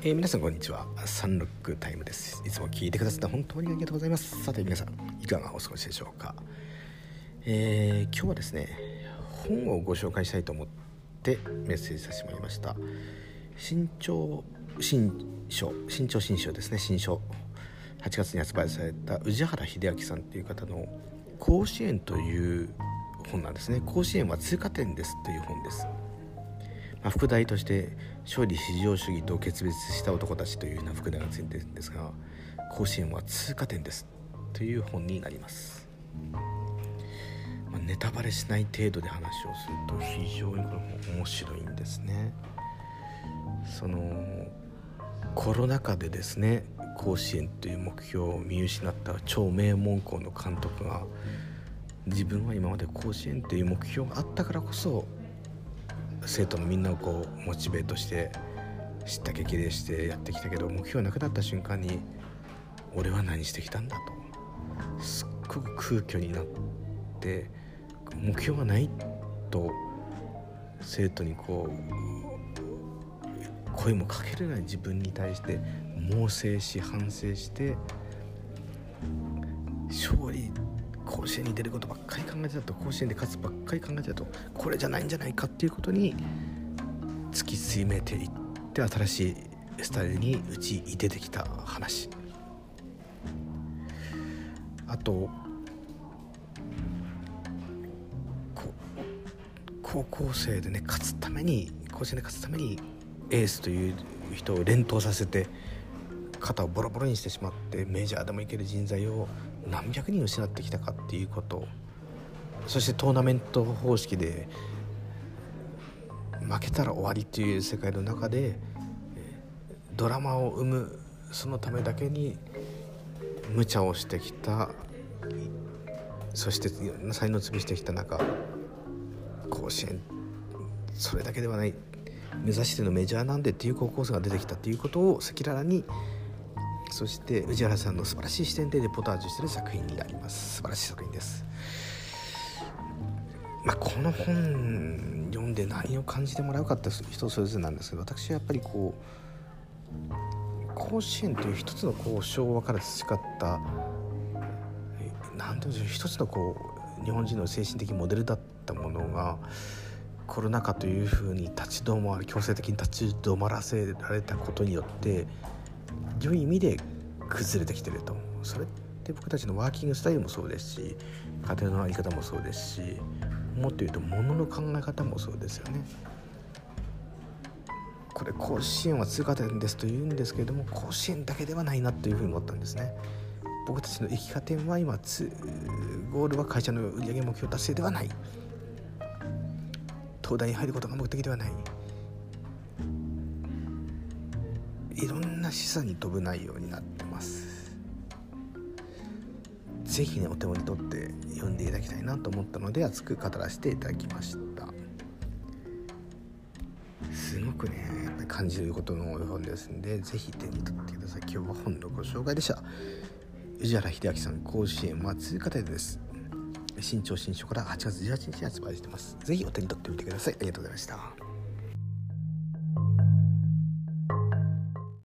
えー、皆さんこんにちは。サンロックタイムです。いつも聞いてくださって本当にありがとうございます。さて皆さんいかがお過ごしでしょうか、えー、今日はですね本をご紹介したいと思ってメッセージさせてもらいました。新潮新書新潮新書ですね。新書。8月に発売された宇治原秀明さんという方の「甲子園」という本なんですね。甲子園は通過点ですという本です。まあ、副題として「勝利至上主義と決別した男たち」というような副題がついてるんですが甲子園は通過点です。という本になります、まあ、ネタバレしない程度で話をすると非常にこれも面白いんですね。そのコロナ禍でですね甲子園という目標を見失った超名門校の監督が自分は今まで甲子園という目標があったからこそ生徒のみんなをこうモチベートして知った激励してやってきたけど目標なくなった瞬間に俺は何してきたんだとすっごく空虚になって目標がないと生徒にこう声もかけれない自分に対して猛省し反省して勝利甲子園に出ることばっかり考えてたと甲子園で勝つばっかり考えてたとこれじゃないんじゃないかっていうことに突き詰めていって新しいスタイルにうちに出てきた話。あと高校生でね勝つために甲子園で勝つためにエースという人を連投させて肩をボロボロにしてしまってメジャーでもいける人材を何百人失ってきたかっていうこと。そしてトーナメント方式で負けたら終わりっていう世界の中でドラマを生むそのためだけに無茶をしてきた。そして才能を潰してきた中甲子園それだけではない。目指してのメジャーなんでっていう高校生が出てきたっていうことを赤裸々にそして宇治原さんの素晴らしい視点でレポタージュしてる作品になります。素晴らしい作品です。まあ、この本読んで何を感じてもらうかって人それぞれなんですけど私はやっぱりこう甲子園という一つのこう昭和から培った何て言うんでしょう一つのこう日本人の精神的モデルだったものがコロナ禍というふうに立ち止まる強制的に立ち止まらせられたことによって良い意味で崩れてきてるとそれって僕たちのワーキングスタイルもそうですし家庭の在り方もそうですしもっと言うと物の考え方もそうですよね。これ甲子園は通過点ですと言うんですけれども甲子園だけではないなというふうに思ったんですね。僕たちの生き方は今ゴールは会社の売上目標達成ではない東大に入ることが目的ではないな示唆に飛ぶ内容になってます。是非ねお手元に取って読んでいただきたいなと思ったので熱く語らせていただきました。すごくね感じることの多い本ですんで是非手に取ってください。今日は本のご紹介でした。宇治原秀明さん甲子園は通過点です。新潮新書から8月18日に発売してます。是非お手に取ってみてください。ありがとうございました。